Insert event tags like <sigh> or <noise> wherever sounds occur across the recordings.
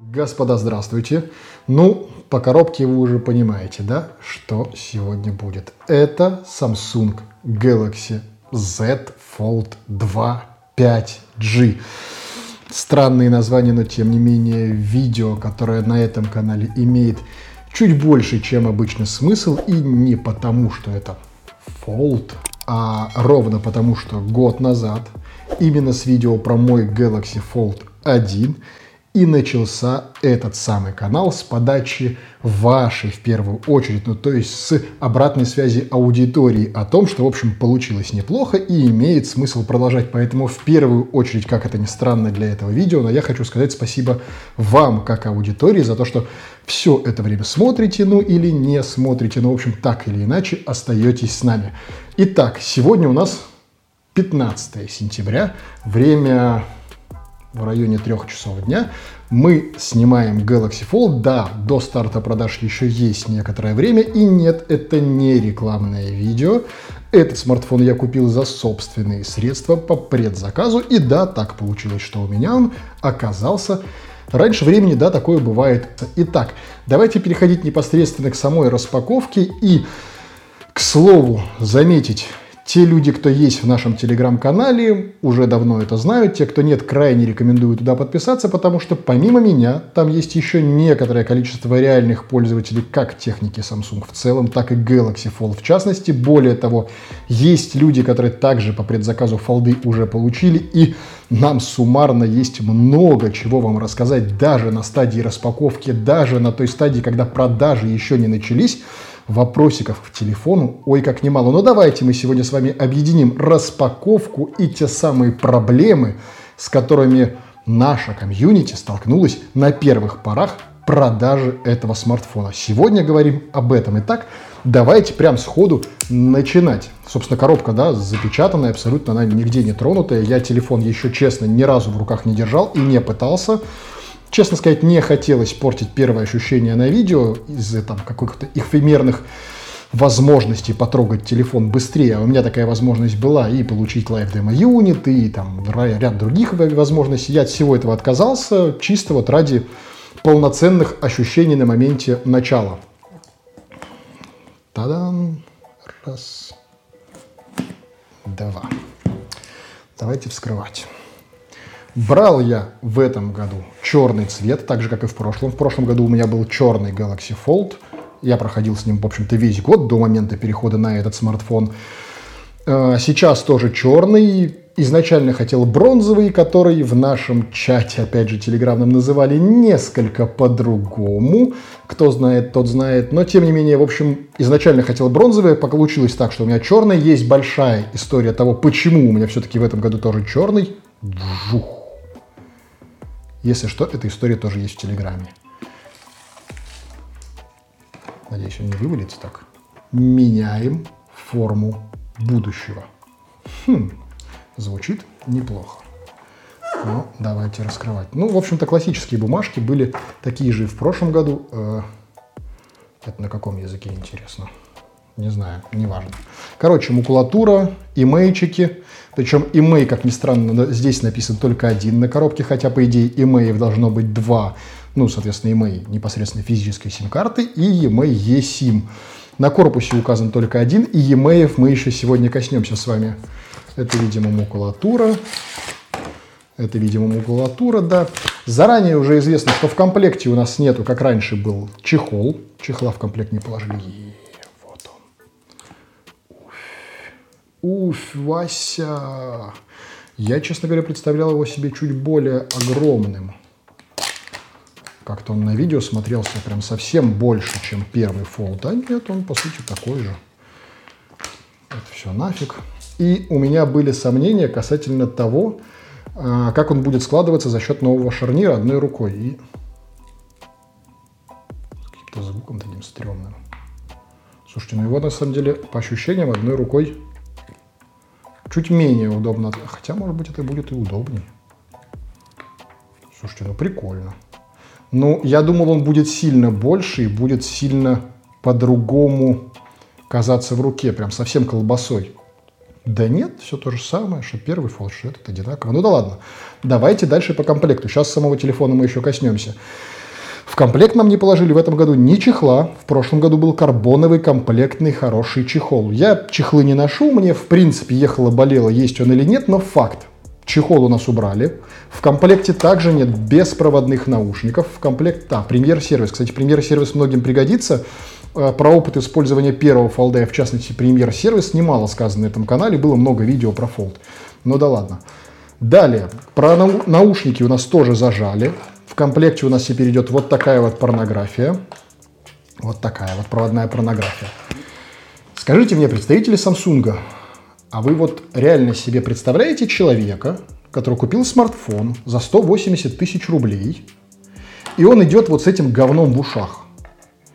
Господа, здравствуйте. Ну, по коробке вы уже понимаете, да, что сегодня будет. Это Samsung Galaxy Z Fold 2 5G. Странные названия, но тем не менее видео, которое на этом канале имеет чуть больше, чем обычно смысл, и не потому, что это Fold, а ровно потому, что год назад именно с видео про мой Galaxy Fold 1 и начался этот самый канал с подачи вашей, в первую очередь, ну то есть с обратной связи аудитории о том, что, в общем, получилось неплохо и имеет смысл продолжать. Поэтому в первую очередь, как это ни странно для этого видео, но я хочу сказать спасибо вам, как аудитории, за то, что все это время смотрите, ну или не смотрите, ну, в общем, так или иначе остаетесь с нами. Итак, сегодня у нас 15 сентября, время в районе трех часов дня. Мы снимаем Galaxy Fold. Да, до старта продаж еще есть некоторое время. И нет, это не рекламное видео. Этот смартфон я купил за собственные средства по предзаказу. И да, так получилось, что у меня он оказался Раньше времени, да, такое бывает. Итак, давайте переходить непосредственно к самой распаковке и, к слову, заметить, те люди, кто есть в нашем телеграм-канале, уже давно это знают. Те, кто нет, крайне рекомендую туда подписаться, потому что помимо меня там есть еще некоторое количество реальных пользователей как техники Samsung в целом, так и Galaxy Fold в частности. Более того, есть люди, которые также по предзаказу фолды уже получили, и нам суммарно есть много чего вам рассказать даже на стадии распаковки, даже на той стадии, когда продажи еще не начались вопросиков к телефону, ой, как немало. Но давайте мы сегодня с вами объединим распаковку и те самые проблемы, с которыми наша комьюнити столкнулась на первых порах продажи этого смартфона. Сегодня говорим об этом. Итак, давайте прям сходу начинать. Собственно, коробка, да, запечатанная, абсолютно она нигде не тронутая. Я телефон еще, честно, ни разу в руках не держал и не пытался. Честно сказать, не хотелось портить первое ощущение на видео из-за там каких-то эфемерных возможностей потрогать телефон быстрее. У меня такая возможность была и получить Live Demo Unit, и там ряд других возможностей. Я от всего этого отказался, чисто вот ради полноценных ощущений на моменте начала. Та-дам! Раз, два. Давайте вскрывать. Брал я в этом году черный цвет, так же, как и в прошлом. В прошлом году у меня был черный Galaxy Fold. Я проходил с ним, в общем-то, весь год до момента перехода на этот смартфон. Э, сейчас тоже черный. Изначально хотел бронзовый, который в нашем чате, опять же, телеграмном называли несколько по-другому. Кто знает, тот знает. Но, тем не менее, в общем, изначально хотел бронзовый. Получилось так, что у меня черный. Есть большая история того, почему у меня все-таки в этом году тоже черный. Жух. Если что, эта история тоже есть в Телеграме. Надеюсь, он не вывалится так. Меняем форму будущего. Хм, звучит неплохо. Ну, давайте раскрывать. Ну, в общем-то, классические бумажки были такие же и в прошлом году. Э, это на каком языке, интересно? Не знаю, неважно. Короче, макулатура, имейчики. Причем имей, как ни странно, здесь написан только один на коробке, хотя, по идее, имеев должно быть два. Ну, соответственно, имей непосредственно физической сим-карты и имей eSIM. На корпусе указан только один, и емеев мы еще сегодня коснемся с вами. Это, видимо, макулатура. Это, видимо, макулатура, да. Заранее уже известно, что в комплекте у нас нету, как раньше был, чехол. Чехла в комплект не положили. Уф, Вася! Я, честно говоря, представлял его себе чуть более огромным. Как-то он на видео смотрелся прям совсем больше, чем первый фолд. А нет, он по сути такой же. Это все нафиг. И у меня были сомнения касательно того, а, как он будет складываться за счет нового шарнира одной рукой. И каким-то звуком таким стрёмным. Слушайте, ну его на самом деле по ощущениям одной рукой чуть менее удобно. Хотя, может быть, это будет и удобнее. Слушайте, ну прикольно. Ну, я думал, он будет сильно больше и будет сильно по-другому казаться в руке, прям совсем колбасой. Да нет, все то же самое, что первый что этот одинаково. Ну да ладно. Давайте дальше по комплекту. Сейчас самого телефона мы еще коснемся. В комплект нам не положили в этом году ни чехла. В прошлом году был карбоновый комплектный хороший чехол. Я чехлы не ношу, мне в принципе ехало болело, есть он или нет, но факт. Чехол у нас убрали. В комплекте также нет беспроводных наушников. В комплект, да, премьер-сервис. Кстати, премьер-сервис многим пригодится. Э, про опыт использования первого фолда, в частности, премьер-сервис, немало сказано на этом канале. Было много видео про фолд. Ну да ладно. Далее, про наушники у нас тоже зажали. В комплекте у нас теперь идет вот такая вот порнография. Вот такая вот проводная порнография. Скажите мне, представители Samsung, а вы вот реально себе представляете человека, который купил смартфон за 180 тысяч рублей, и он идет вот с этим говном в ушах?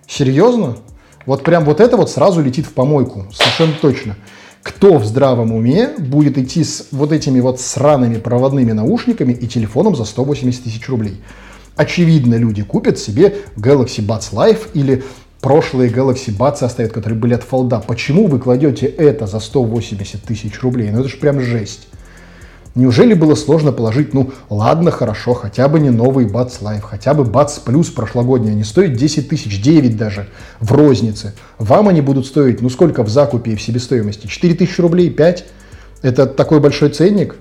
Серьезно? Вот прям вот это вот сразу летит в помойку, совершенно точно. Кто в здравом уме будет идти с вот этими вот сраными проводными наушниками и телефоном за 180 тысяч рублей? Очевидно, люди купят себе Galaxy Buds Live или прошлые Galaxy Buds оставят, которые были от фолда. Почему вы кладете это за 180 тысяч рублей? Ну это же прям жесть. Неужели было сложно положить, ну ладно, хорошо, хотя бы не новый Buds Live, хотя бы Buds Plus прошлогодний, они стоят 10 тысяч, 9 даже в рознице. Вам они будут стоить, ну сколько в закупе и в себестоимости? 4 тысячи рублей, 5? Это такой большой ценник?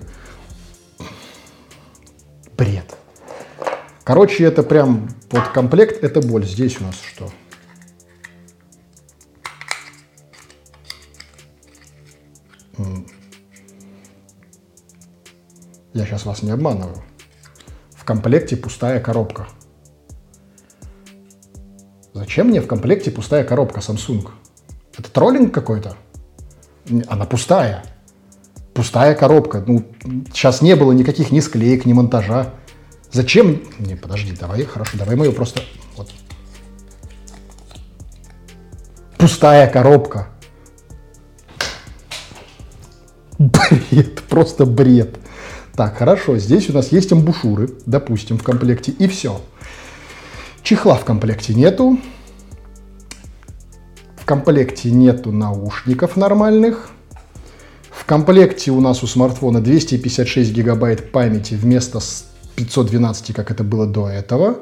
Бред. Короче, это прям вот комплект, это боль. Здесь у нас что? Я сейчас вас не обманываю. В комплекте пустая коробка. Зачем мне в комплекте пустая коробка Samsung? Это троллинг какой-то? Она пустая. Пустая коробка. Ну, сейчас не было никаких ни склеек, ни монтажа. Зачем? Не, подожди, давай, хорошо, давай мы ее просто... Вот. Пустая коробка. Бред, просто бред. Так, хорошо, здесь у нас есть амбушюры, допустим, в комплекте, и все. Чехла в комплекте нету. В комплекте нету наушников нормальных. В комплекте у нас у смартфона 256 гигабайт памяти вместо 512, как это было до этого.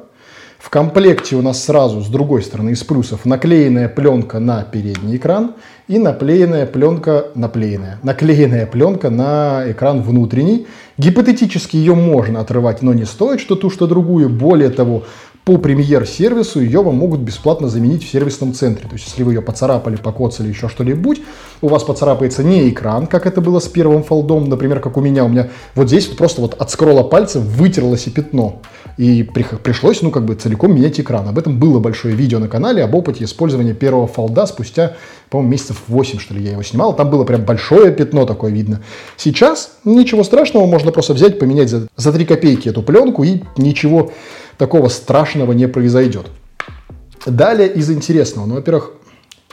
В комплекте у нас сразу с другой стороны из плюсов наклеенная пленка на передний экран и наклеенная пленка, наклеенная, наклеенная пленка на экран внутренний. Гипотетически ее можно отрывать, но не стоит, что ту, что другую. Более того, по премьер-сервису ее вам могут бесплатно заменить в сервисном центре. То есть, если вы ее поцарапали, покоцали, еще что-нибудь, у вас поцарапается не экран, как это было с первым фолдом, например, как у меня. У меня вот здесь вот просто вот от скролла пальца вытерлось и пятно. И пришлось, ну, как бы целиком менять экран. Об этом было большое видео на канале об опыте использования первого фолда спустя, по-моему, месяцев 8, что ли, я его снимал. Там было прям большое пятно такое видно. Сейчас ничего страшного, можно просто взять, поменять за, за 3 копейки эту пленку и ничего такого страшного не произойдет. Далее из интересного. Ну, во-первых,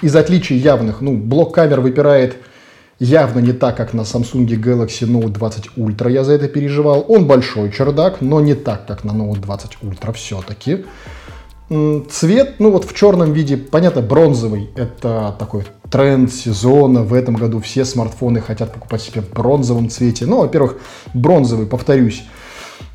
из отличий явных, ну, блок камер выпирает явно не так, как на Samsung Galaxy Note 20 Ultra, я за это переживал. Он большой чердак, но не так, как на Note 20 Ultra все-таки. Цвет, ну вот в черном виде, понятно, бронзовый. Это такой тренд сезона. В этом году все смартфоны хотят покупать себе в бронзовом цвете. Ну, во-первых, бронзовый, повторюсь,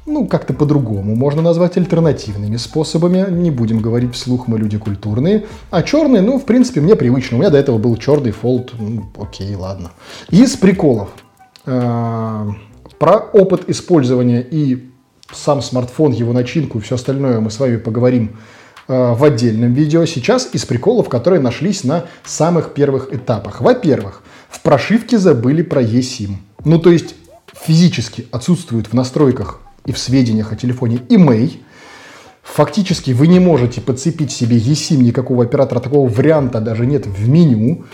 ну, как-то по-другому можно назвать альтернативными способами. Не будем говорить вслух, мы люди культурные. А черный, ну, в принципе, мне привычно. У меня до этого был черный фолд. Ну, окей, ладно. Из приколов. Э, про опыт использования и сам смартфон, его начинку и все остальное мы с вами поговорим э, в отдельном видео. Сейчас из приколов, которые нашлись на самых первых этапах. Во-первых, в прошивке забыли про eSIM. Ну, то есть физически отсутствует в настройках и в сведениях о телефоне имей. Фактически вы не можете подцепить себе eSIM никакого оператора, такого варианта даже нет в меню.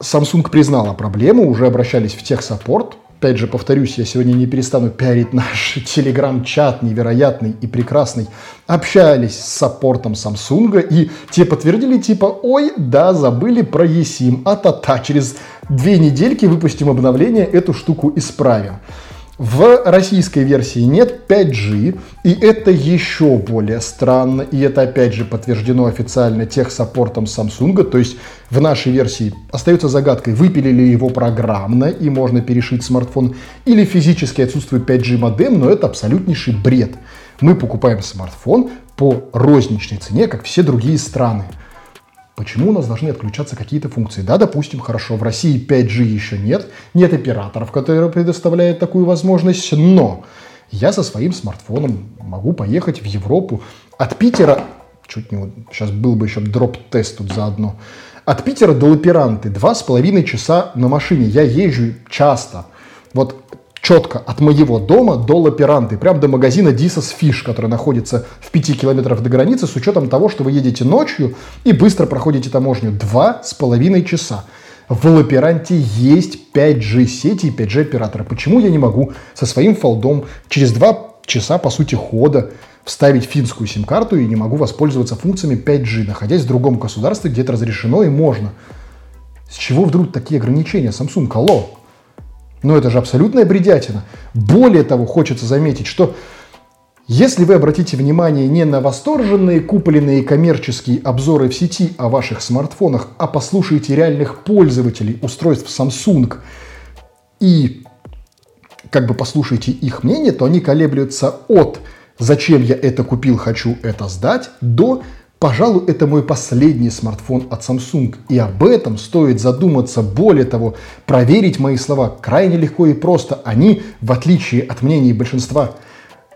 Samsung признала проблему, уже обращались в техсаппорт. Опять же, повторюсь, я сегодня не перестану пиарить наш <laughs> телеграм-чат невероятный и прекрасный. Общались с саппортом Samsung, и те подтвердили, типа, ой, да, забыли про eSIM, а-та-та, через две недельки выпустим обновление, эту штуку исправим. В российской версии нет 5G, и это еще более странно, и это опять же подтверждено официально техсаппортом Samsung, то есть в нашей версии остается загадкой, выпилили его программно и можно перешить смартфон, или физически отсутствует 5G модем, но это абсолютнейший бред. Мы покупаем смартфон по розничной цене, как все другие страны. Почему у нас должны отключаться какие-то функции? Да, допустим, хорошо, в России 5G еще нет, нет операторов, которые предоставляют такую возможность, но я со своим смартфоном могу поехать в Европу от Питера, чуть не, сейчас был бы еще дроп-тест тут заодно, от Питера до Лаперанты два с половиной часа на машине. Я езжу часто. Вот четко от моего дома до Лаперанты, прям до магазина Дисос Фиш, который находится в 5 километрах до границы, с учетом того, что вы едете ночью и быстро проходите таможню. Два с половиной часа. В Лаперанте есть 5G сети и 5G оператора. Почему я не могу со своим фолдом через два часа, по сути, хода вставить финскую сим-карту и не могу воспользоваться функциями 5G, находясь в другом государстве, где это разрешено и можно? С чего вдруг такие ограничения? Samsung, алло! Но это же абсолютная бредятина. Более того, хочется заметить, что если вы обратите внимание не на восторженные купленные коммерческие обзоры в сети о ваших смартфонах, а послушаете реальных пользователей устройств Samsung и как бы послушаете их мнение, то они колеблются от «зачем я это купил, хочу это сдать» до Пожалуй, это мой последний смартфон от Samsung, и об этом стоит задуматься. Более того, проверить мои слова крайне легко и просто. Они, в отличие от мнений большинства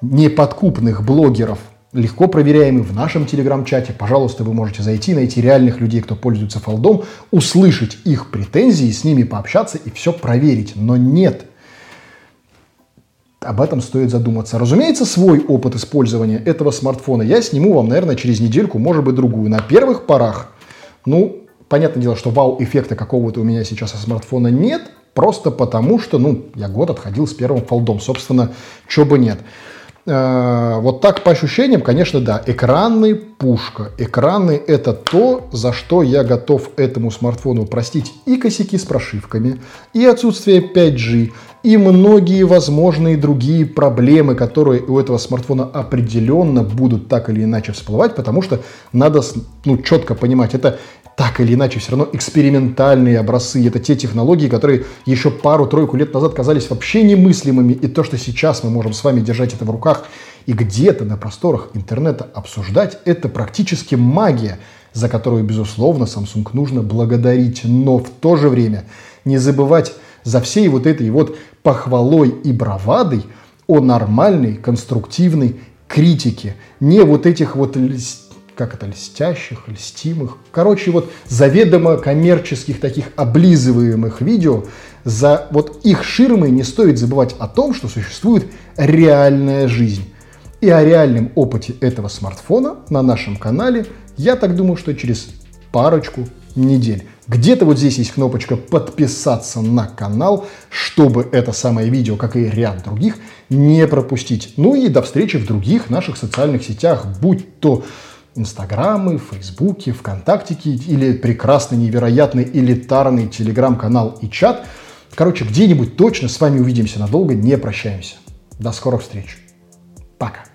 неподкупных блогеров, легко проверяемы в нашем телеграм-чате. Пожалуйста, вы можете зайти, найти реальных людей, кто пользуется фолдом, услышать их претензии, с ними пообщаться и все проверить. Но нет, об этом стоит задуматься. Разумеется, свой опыт использования этого смартфона я сниму вам, наверное, через недельку, может быть, другую. На первых порах, ну, понятное дело, что вау-эффекта какого-то у меня сейчас от смартфона нет, просто потому что, ну, я год отходил с первым фолдом. Собственно, чего бы нет. Э, вот так по ощущениям, конечно, да, экраны пушка. Экраны это то, за что я готов этому смартфону простить и косяки с прошивками, и отсутствие 5G, и многие возможные другие проблемы, которые у этого смартфона определенно будут так или иначе всплывать, потому что надо ну, четко понимать, это так или иначе все равно экспериментальные образцы. Это те технологии, которые еще пару-тройку лет назад казались вообще немыслимыми. И то, что сейчас мы можем с вами держать это в руках и где-то на просторах интернета обсуждать, это практически магия, за которую, безусловно, Samsung нужно благодарить. Но в то же время не забывать за всей вот этой вот похвалой и бравадой о нормальной, конструктивной критике. Не вот этих вот как это, льстящих, льстимых. Короче, вот заведомо коммерческих таких облизываемых видео, за вот их ширмой не стоит забывать о том, что существует реальная жизнь. И о реальном опыте этого смартфона на нашем канале, я так думаю, что через парочку недель. Где-то вот здесь есть кнопочка подписаться на канал, чтобы это самое видео, как и ряд других, не пропустить. Ну и до встречи в других наших социальных сетях, будь то Инстаграмы, Фейсбуки, ВКонтактики или прекрасный, невероятный, элитарный Телеграм-канал и чат. Короче, где-нибудь точно с вами увидимся надолго, не прощаемся. До скорых встреч. Пока.